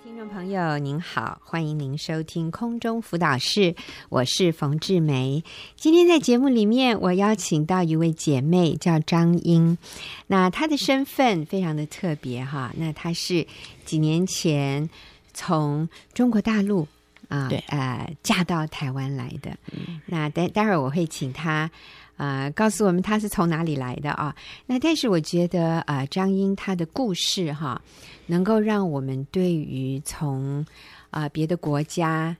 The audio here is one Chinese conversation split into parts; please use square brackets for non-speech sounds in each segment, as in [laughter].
听众朋友您好，欢迎您收听空中辅导室，我是冯志梅。今天在节目里面，我邀请到一位姐妹叫张英，那她的身份非常的特别哈，那她是几年前从中国大陆啊，对呃，嫁到台湾来的。嗯、那待待会儿我会请她。啊、告诉我们他是从哪里来的啊？那但是我觉得啊、张英她的故事哈，能够让我们对于从啊、别的国家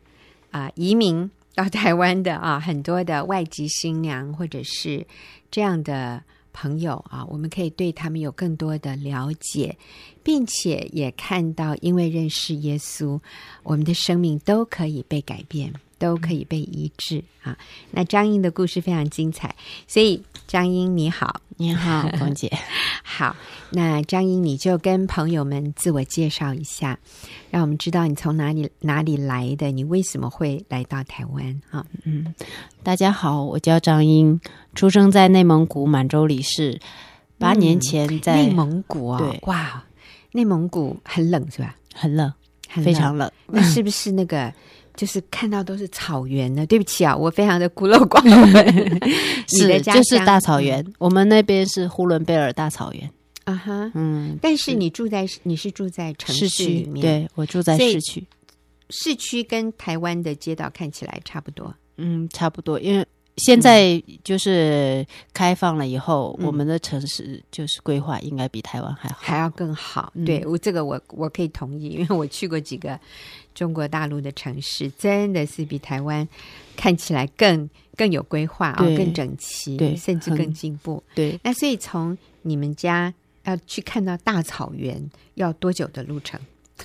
啊、移民到台湾的啊很多的外籍新娘或者是这样的朋友啊，我们可以对他们有更多的了解，并且也看到，因为认识耶稣，我们的生命都可以被改变。都可以被医治啊！那张英的故事非常精彩，所以张英你好，你好，[laughs] 冯姐，好。那张英你就跟朋友们自我介绍一下，让我们知道你从哪里哪里来的，你为什么会来到台湾啊？嗯，大家好，我叫张英，出生在内蒙古满洲里市，八年前在、嗯、内蒙古啊、哦，哇，内蒙古很冷是吧？很冷，很冷非常冷。那是不是那个？就是看到都是草原呢，对不起啊，我非常的孤陋寡闻。[laughs] 你的家就是大草原，嗯、我们那边是呼伦贝尔大草原。啊哈，嗯，但是你住在你是住在城市里面，对，我住在市区，市区跟台湾的街道看起来差不多，嗯，差不多，因为。现在就是开放了以后，嗯、我们的城市就是规划应该比台湾还好，还要更好。嗯、对我这个我我可以同意，因为我去过几个中国大陆的城市，真的是比台湾看起来更更有规划啊，更整齐，对，甚至更进步。对，那所以从你们家要去看到大草原，要多久的路程？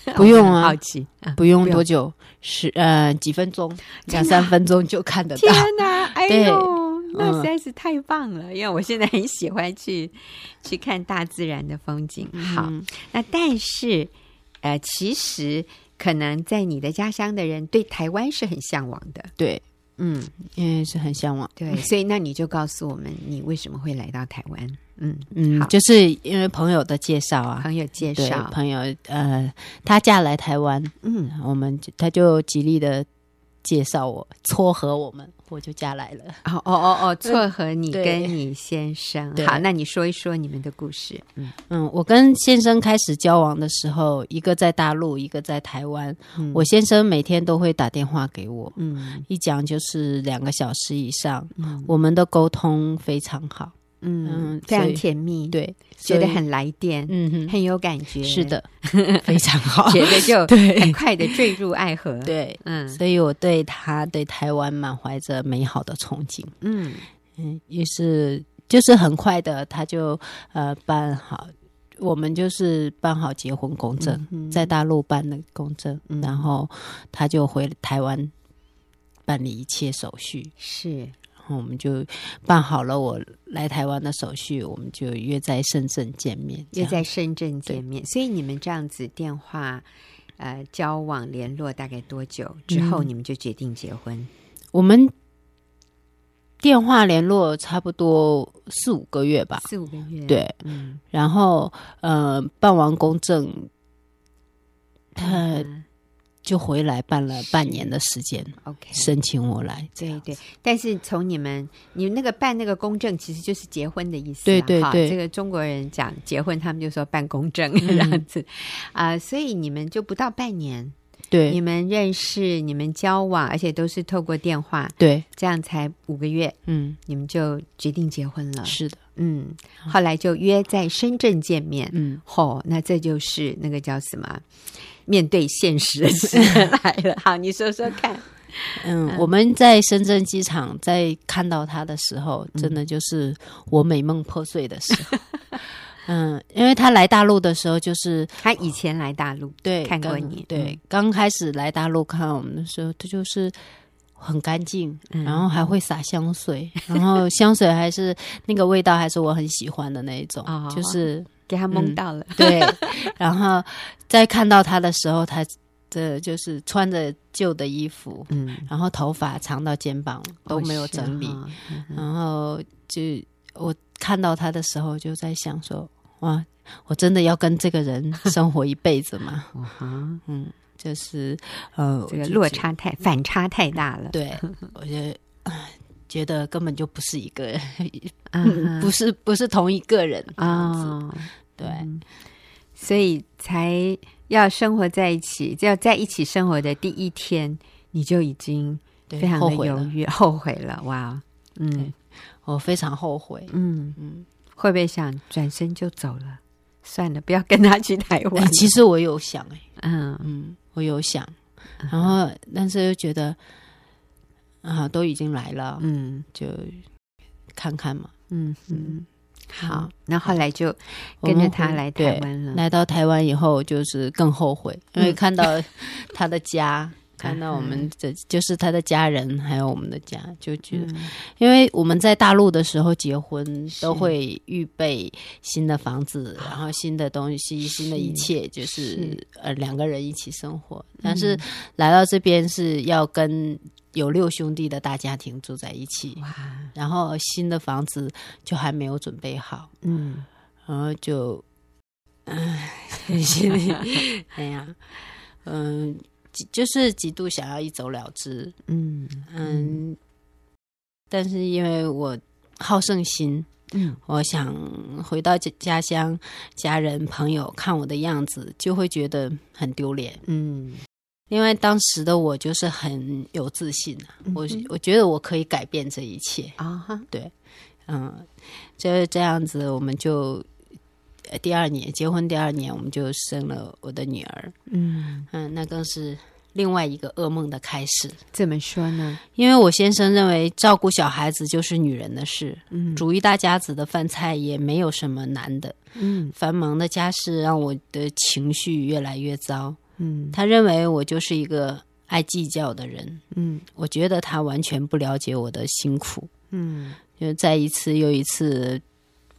[laughs] 不用啊，好奇，不用多久，十呃几分钟，两三分钟就看得到。天哪，哎呦，那实在是太棒了！因为我现在很喜欢去去看大自然的风景。好，那但是呃，其实可能在你的家乡的人对台湾是很向往的。对，嗯，因为是很向往。对，[laughs] 所以那你就告诉我们，你为什么会来到台湾？嗯嗯，就是因为朋友的介绍啊，朋友介绍，朋友呃，她嫁来台湾，嗯，我们他就极力的介绍我，撮合我们，我就嫁来了。哦哦哦哦，[laughs] 撮合你跟你先生，好，那你说一说你们的故事。嗯嗯，我跟先生开始交往的时候，一个在大陆，一个在台湾。嗯，我先生每天都会打电话给我，嗯，一讲就是两个小时以上，嗯，我们的沟通非常好。嗯，非常甜蜜，对，觉得很来电，嗯哼，很有感觉，是的，[laughs] 非常好，[laughs] 觉得就 [laughs] 很快的坠入爱河，对，嗯，所以我对他对台湾满怀着美好的憧憬，嗯。嗯，于是就是很快的，他就呃办好，我们就是办好结婚公证，在大陆办的公证，然后他就回台湾办理一切手续，是。我们就办好了我来台湾的手续，我们就约在深圳见面。约在深圳见面，所以你们这样子电话呃交往联络大概多久之后，你们就决定结婚？嗯、我们电话联络差不多四五个月吧，四五个月。对，嗯，然后呃办完公证，他。嗯就回来办了半年的时间，OK，申请我来。对对，但是从你们你那个办那个公证，其实就是结婚的意思。对对对，这个中国人讲结婚，他们就说办公证这样子啊。所以你们就不到半年，对，你们认识，你们交往，而且都是透过电话，对，这样才五个月，嗯，你们就决定结婚了。是的，嗯，后来就约在深圳见面，嗯，嚯、哦，那这就是那个叫什么？面对现实来了，[laughs] 好，你说说看。嗯，我们在深圳机场在看到他的时候，真的就是我美梦破碎的时候。[laughs] 嗯，因为他来大陆的时候，就是他以前来大陆，对，看过你，对，刚开始来大陆看我们的时候，他就是很干净，然后还会洒香水，然后香水还是那个味道，还是我很喜欢的那一种，就是。给他蒙到了，嗯，[laughs] 对。然后在看到他的时候，他这就是穿着旧的衣服，嗯，然后头发长到肩膀都没有整理，哦哦嗯，然后就我看到他的时候就在想说，哇，我真的要跟这个人 [laughs] 生活一辈子吗？嗯嗯，就是呃，这个落差太反差太大了。对，我觉得觉得根本就不是一个人，嗯、[laughs] 不是不是同一个人啊、哦。对、嗯，所以才要生活在一起，就要在一起生活的第一天，你就已经非常的犹豫，后悔了。哇，嗯，我非常后悔。嗯。嗯。会不会想转身就走了？算了，不要跟他去台湾。欸、其实我有想、欸，哎，嗯。嗯，我有想，然后但是又觉得啊，都已经来了，嗯，就看看嘛，嗯嗯，好。那后，后来就跟着他来台湾了。来到台湾以后，就是更后悔，因为看到 [laughs] 他的家。[laughs] 看到我们这就是他的家人，还有我们的家，就觉得，因为我们在大陆的时候结婚，都会预备新的房子，然后新的东西，新的一切，就是呃两个人一起生活。但是来到这边是要跟有六兄弟的大家庭住在一起，哇！然后新的房子就还没有准备好，嗯，然后就，唉，心里，哎呀，嗯。就是极度想要一走了之，嗯嗯，但是因为我好胜心，嗯，我想回到家家乡，家人朋友看我的样子，就会觉得很丢脸，嗯，因为当时的我就是很有自信，嗯、我我觉得我可以改变这一切啊，哈，对，嗯，就是这样子，我们就。第二年结婚，第二年我们就生了我的女儿。嗯嗯，那更是另外一个噩梦的开始。怎么说呢？因为我先生认为照顾小孩子就是女人的事，嗯，煮一大家子的饭菜也没有什么难的。嗯，繁忙的家事让我的情绪越来越糟。嗯，他认为我就是一个爱计较的人。嗯，我觉得他完全不了解我的辛苦。嗯，就在一次又一次。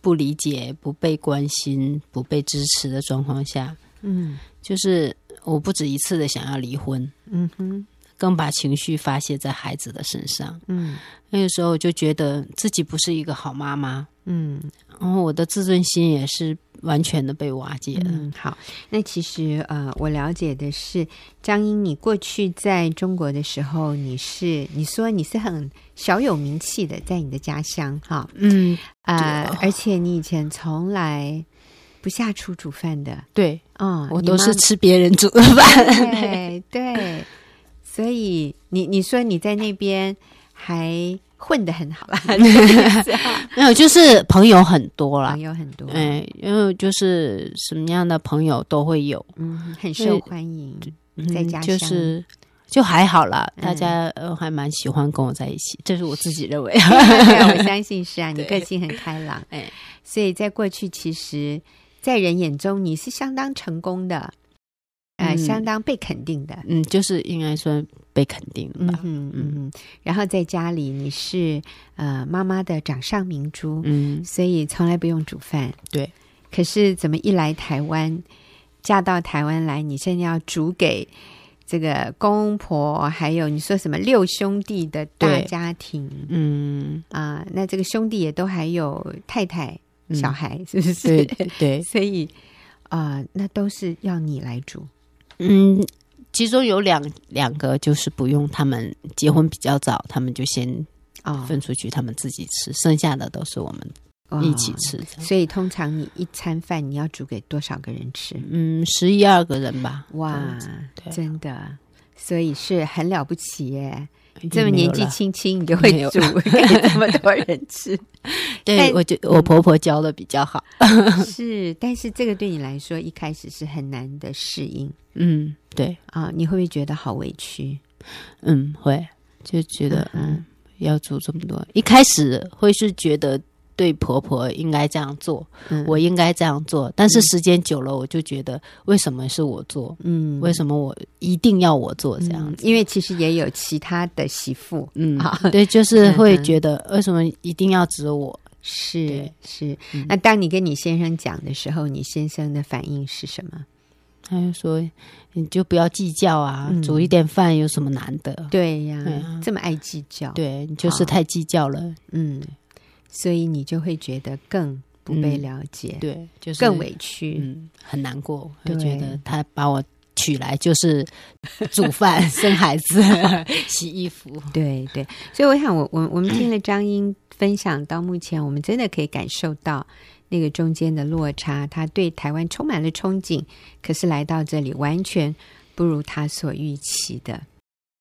不理解、不被关心、不被支持的状况下，嗯，就是我不止一次的想要离婚，嗯哼，更把情绪发泄在孩子的身上，嗯，那个时候我就觉得自己不是一个好妈妈，嗯，然后我的自尊心也是。完全的被瓦解了。嗯，好，那其实呃，我了解的是张英，你过去在中国的时候，你是你说你是很小有名气的，在你的家乡哈，嗯啊、呃，而且你以前从来不下厨煮饭的，对，嗯，我都是吃别人煮的饭，对对，所以你你说你在那边还。混得很好啦，[laughs] [laughs] 没有，就是朋友很多啦，朋友很多，哎，因为就是什么样的朋友都会有，嗯，很受欢迎，在家乡。就是就还好啦，大家呃还蛮喜欢跟我在一起，这是我自己认为，[laughs] 我相信是啊，你个性很开朗，哎，所以在过去，其实，在人眼中你是相当成功的。呃，相当被肯定的，嗯，就是应该说被肯定吧，嗯嗯嗯。然后在家里你是呃妈妈的掌上明珠，嗯，所以从来不用煮饭，对。可是怎么一来台湾，嫁到台湾来，你现在要煮给这个公婆，还有你说什么六兄弟的大家庭，嗯啊，那这个兄弟也都还有太太、小孩，是不是？对对对。所以啊，那都是要你来煮。嗯，其中有两两个就是不用，他们结婚比较早，他们就先啊分出去，他们自己吃，哦，剩下的都是我们一起吃，哦。所以通常你一餐饭你要煮给多少个人吃？嗯，十一二个人吧。哇，真的，所以是很了不起耶。你这么年纪轻轻，你就会煮 [laughs] 给这么多人吃？对，我就我婆婆教的比较好。[laughs] 是，但是这个对你来说一开始是很难的适应。嗯，对啊，你会不会觉得好委屈？嗯，会，就觉得嗯，嗯，要做这么多。一开始会是觉得。对婆婆应该这样做，嗯、我应该这样做。但是时间久了，我就觉得为什么是我做？嗯，为什么我一定要我做这样子？嗯、因为其实也有其他的媳妇，嗯，对，就 [laughs] 是会觉得为什么一定要指我？是是、嗯。那当你跟你先生讲的时候，你先生的反应是什么？他就说：“你就不要计较啊，嗯、煮一点饭有什么难的？对呀，这么爱计较，对，你就是太计较了。”嗯。所以你就会觉得更不被了解，嗯、对，就是更委屈，嗯，很难过，就觉得他把我娶来就是煮饭、[laughs] 生孩子、[laughs] 洗衣服，对对。所以我想我，我我我们听了张英分享到目前，我们真的可以感受到那个中间的落差。他对台湾充满了憧憬，可是来到这里完全不如他所预期的。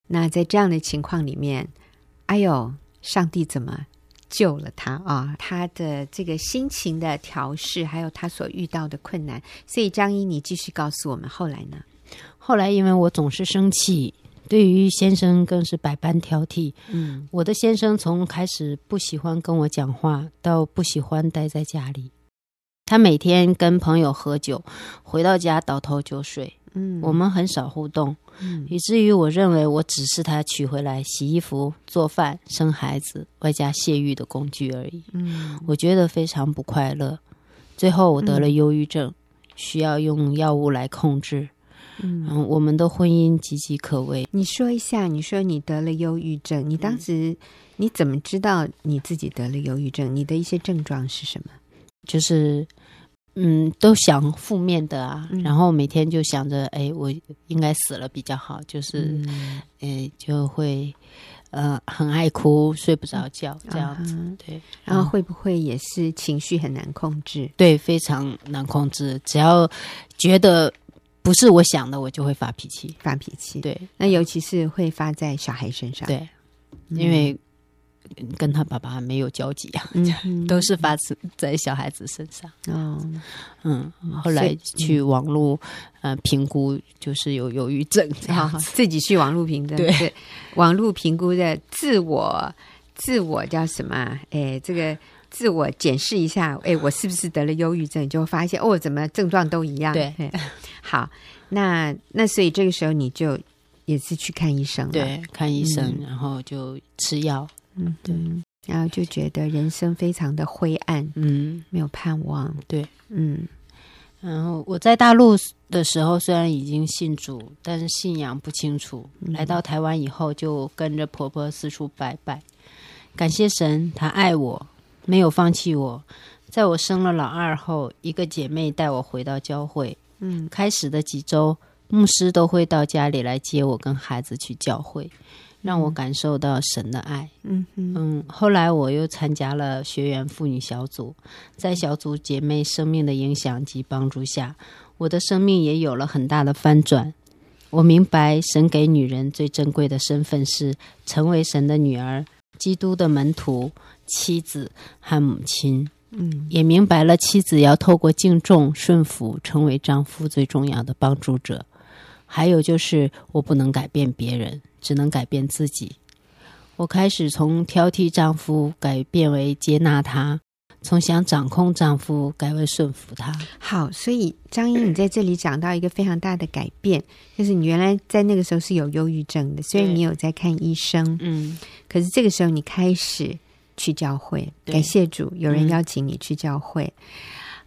那在这样的情况里面，哎呦，上帝怎么救了他啊？他的这个心情的调试，还有他所遇到的困难。所以张英，你继续告诉我们，后来呢？后来因为我总是生气，对于先生更是百般挑剔。嗯，我的先生从开始不喜欢跟我讲话，到不喜欢待在家里。他每天跟朋友喝酒，回到家倒头就睡。嗯，我们很少互动。嗯，以至于我认为我只是他娶回来洗衣服、做饭、生孩子，外加泄欲的工具而已。嗯，我觉得非常不快乐。最后我得了忧郁症，嗯，需要用药物来控制。嗯，我们的婚姻岌岌可危。你说一下，你说你得了忧郁症，你当时你怎么知道你自己得了忧郁症？你的一些症状是什么？就是。嗯，都想负面的啊，嗯、然后每天就想着，哎，我应该死了比较好，就是，嗯、哎，就会，呃，很爱哭，睡不着觉，这样子，嗯、对。然后会不会也是情绪很难控制？对，非常难控制。只要觉得不是我想的，我就会发脾气，发脾气。对，那尤其是会发在小孩身上。对，因为。跟他爸爸没有交集啊，嗯、[laughs] 都是发生在小孩子身上。哦，嗯，后来去网络呃评估，就是有忧郁症这样，自己去网络评估，对，网络评估的自我自我叫什么？哎，这个自我检视一下，[laughs] 哎，我是不是得了忧郁症？你就会发现哦，怎么症状都一样？对，好，那那所以这个时候你就也是去看医生了，对，看医生，嗯、然后就吃药。嗯，对，然后就觉得人生非常的灰暗，嗯，没有盼望，对，嗯，然后我在大陆的时候虽然已经信主，但是信仰不清楚。嗯、来到台湾以后，就跟着婆婆四处拜拜，感谢神，他爱我，没有放弃我。在我生了老二后，一个姐妹带我回到教会，嗯，开始的几周，牧师都会到家里来接我跟孩子去教会。让我感受到神的爱。嗯哼嗯，后来我又参加了学员妇女小组，在小组姐妹生命的影响及帮助下，我的生命也有了很大的翻转。我明白神给女人最珍贵的身份是成为神的女儿、基督的门徒、妻子和母亲。嗯，也明白了妻子要透过敬重、顺服，成为丈夫最重要的帮助者。还有就是，我不能改变别人。只能改变自己。我开始从挑剔丈夫改变为接纳他，从想掌控丈夫改为顺服他。好，所以张英，你在这里讲到一个非常大的改变，就是你原来在那个时候是有忧郁症的，虽然你有在看医生。嗯，可是这个时候你开始去教会，感谢主，有人邀请你去教会。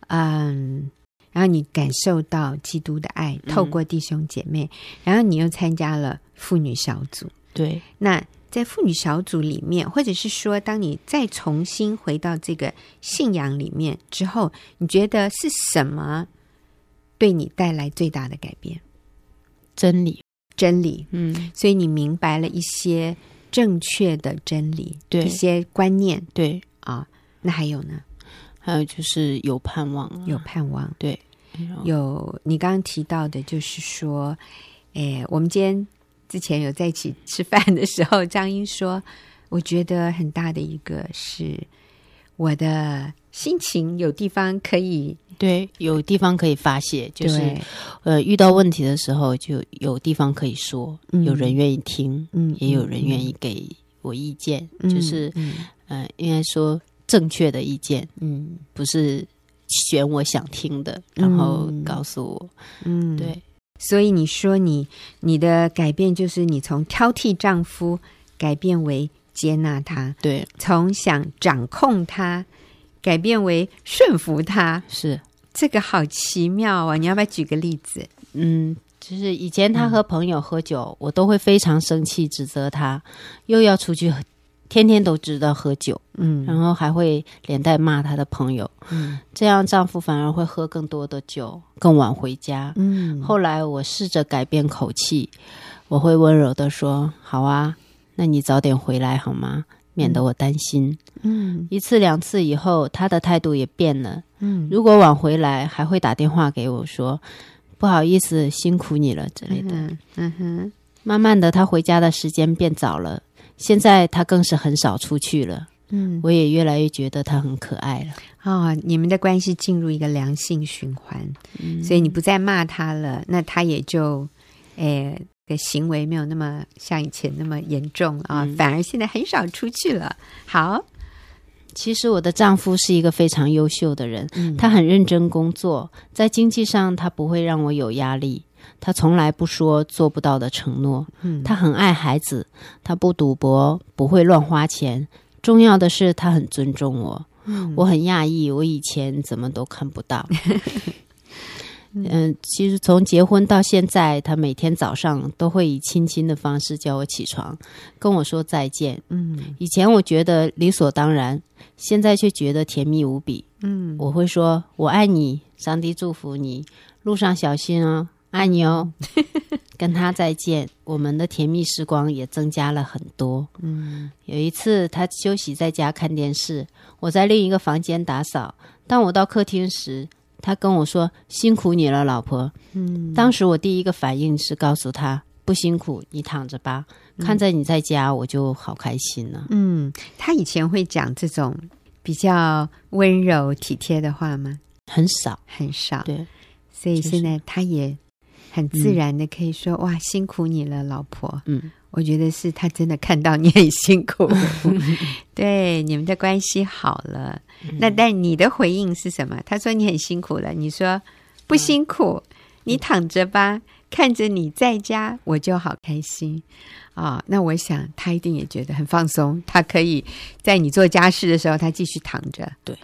嗯，然后你感受到基督的爱，透过弟兄姐妹，然后你又参加了。妇女小组，对。那在妇女小组里面，或者是说，当你再重新回到这个信仰里面之后，你觉得是什么对你带来最大的改变？真理，真理。嗯，所以你明白了一些正确的真理，对，一些观念，对啊。那还有呢？还有就是有盼望，有盼望。对，有你刚刚提到的，就是说，哎，我们今天。之前有在一起吃饭的时候，张英说：“我觉得很大的一个是我的心情有地方可以对，有地方可以发泄，就是呃遇到问题的时候就有地方可以说，嗯、有人愿意听，嗯，也有人愿意给我意见，嗯、就是嗯、呃，应该说正确的意见，嗯，不是选我想听的，然后告诉我，嗯，对。”所以你说你你的改变就是你从挑剔丈夫改变为接纳他，对，从想掌控他改变为顺服他，是这个好奇妙啊！你要不要举个例子？嗯，就是以前他和朋友喝酒，嗯、我都会非常生气，指责他，又要出去天天都知道喝酒，嗯，然后还会连带骂他的朋友，嗯，这样丈夫反而会喝更多的酒，更晚回家。嗯，后来我试着改变口气，我会温柔的说：“好啊，那你早点回来好吗？免得我担心。”嗯，一次两次以后，他的态度也变了。嗯，如果晚回来，还会打电话给我说：“不好意思，辛苦你了”之类的。嗯，嗯哼，慢慢的，他回家的时间变早了。现在他更是很少出去了。嗯，我也越来越觉得他很可爱了。哦，你们的关系进入一个良性循环，嗯，所以你不再骂他了，那他也就，诶，的行为没有那么像以前那么严重啊，嗯反而现在很少出去了。好，其实我的丈夫是一个非常优秀的人，嗯他很认真工作，在经济上他不会让我有压力，他从来不说做不到的承诺。嗯，他很爱孩子，他不赌博，不会乱花钱。重要的是，他很尊重我。嗯我很讶异，我以前怎么都看不到。[laughs] 嗯，其实从结婚到现在，他每天早上都会以亲亲的方式叫我起床，跟我说再见。嗯以前我觉得理所当然，现在却觉得甜蜜无比。嗯，我会说：“我爱你，上帝祝福你，路上小心哦，爱你哦。” [laughs] 跟他再见，我们的甜蜜时光也增加了很多。嗯有一次，他休息在家看电视，我在另一个房间打扫。当我到客厅时，他跟我说：“辛苦你了，老婆。”嗯，当时我第一个反应是告诉他：“不辛苦，你躺着吧。看在你在家，我就好开心了。”嗯，他以前会讲这种比较温柔体贴的话吗？很少，很少。对，所以现在他也很自然的可以说：“哇，辛苦你了，老婆。”嗯，我觉得是他真的看到你很辛苦，[laughs] 对你们的关系好了。那但你的回应是什么？他说你很辛苦了，你说不辛苦，你躺着吧，看着你在家，我就好开心啊。那我想他一定也觉得很放松，他可以在你做家事的时候，他继续躺着。对，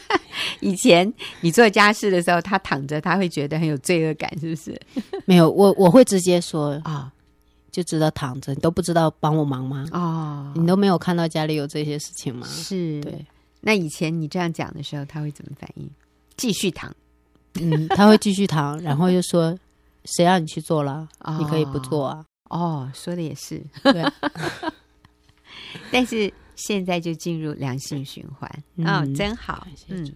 [laughs] 以前你做家事的时候，他躺着，他会觉得很有罪恶感，是不是？[laughs] 没有，我我会直接说啊，就知道躺着，你都不知道帮我忙吗？哦，你都没有看到家里有这些事情吗？是，对，那以前你这样讲的时候，他会怎么反应？继续躺，嗯，他会继续躺，然后又说：“谁让你去做了？哦你可以不做啊。哦，说的也是。对，[laughs] 但是现在就进入良性循环，嗯哦，真好。嗯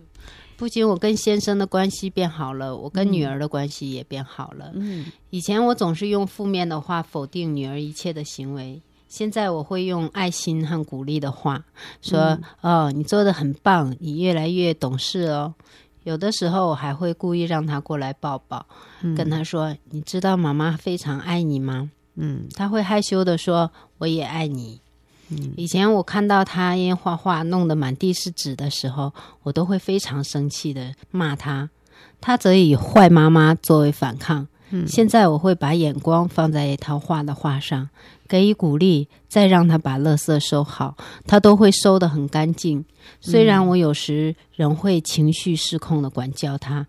不仅我跟先生的关系变好了，我跟女儿的关系也变好了。嗯以前我总是用负面的话否定女儿一切的行为，现在我会用爱心和鼓励的话说：“嗯哦，你做的很棒，你越来越懂事哦。”有的时候我还会故意让她过来抱抱，嗯跟她说：“你知道妈妈非常爱你吗？”嗯她会害羞的说：“我也爱你。”嗯以前我看到他因画画弄得满地是纸的时候，我都会非常生气的骂他，他则以坏妈妈作为反抗。嗯现在我会把眼光放在他画的画上，给予鼓励，再让他把垃圾收好，他都会收得很干净。虽然我有时仍会情绪失控的管教他，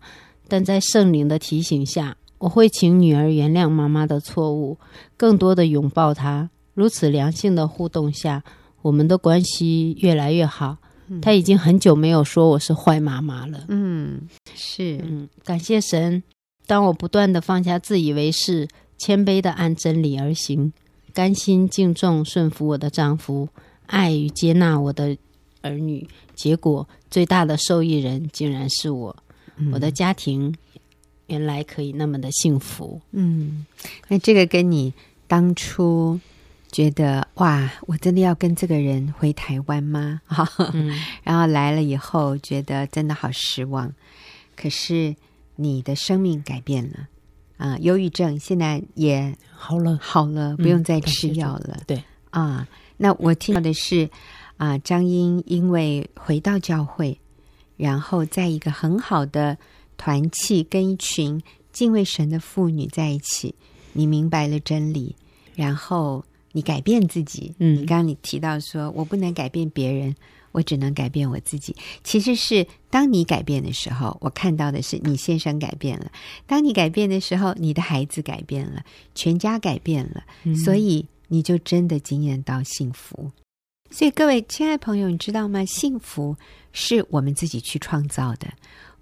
但在圣灵的提醒下，我会请女儿原谅妈妈的错误，更多的拥抱她。如此良性的互动下，我们的关系越来越好。他已经很久没有说我是坏妈妈了。嗯，是，嗯，感谢神。当我不断的放下自以为是，谦卑的按真理而行，甘心敬重顺服我的丈夫，爱与接纳我的儿女，结果最大的受益人竟然是我。嗯我的家庭原来可以那么的幸福。嗯，那这个跟你当初觉得哇，我真的要跟这个人回台湾吗？哈、嗯，[laughs] 然后来了以后，觉得真的好失望。可是你的生命改变了啊、忧郁症现在也好了，好了，不用再吃药了。对啊，那我听到的是啊，张英因为回到教会，然后在一个很好的团契，跟一群敬畏神的妇女在一起，你明白了真理，然后你改变自己。嗯你刚刚你提到说，我不能改变别人，我只能改变我自己。其实是当你改变的时候，我看到的是你先生改变了；当你改变的时候，你的孩子改变了，全家改变了，嗯所以你就真的惊艳到幸福。所以各位亲爱的朋友，你知道吗？幸福是我们自己去创造的，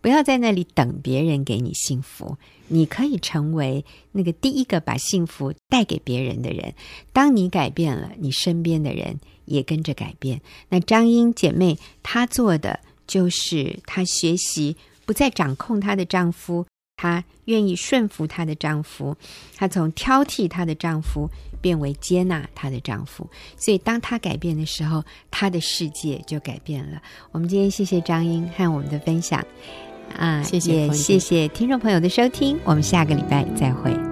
不要在那里等别人给你幸福。你可以成为那个第一个把幸福带给别人的人。当你改变了，你身边的人也跟着改变。那张英姐妹她做的就是她学习不再掌控她的丈夫。她愿意顺服她的丈夫，她从挑剔她的丈夫变为接纳她的丈夫。所以，当她改变的时候，她的世界就改变了。我们今天谢谢张英和我们的分享，啊，谢谢，也谢谢听众朋友的收听。我们下个礼拜再会。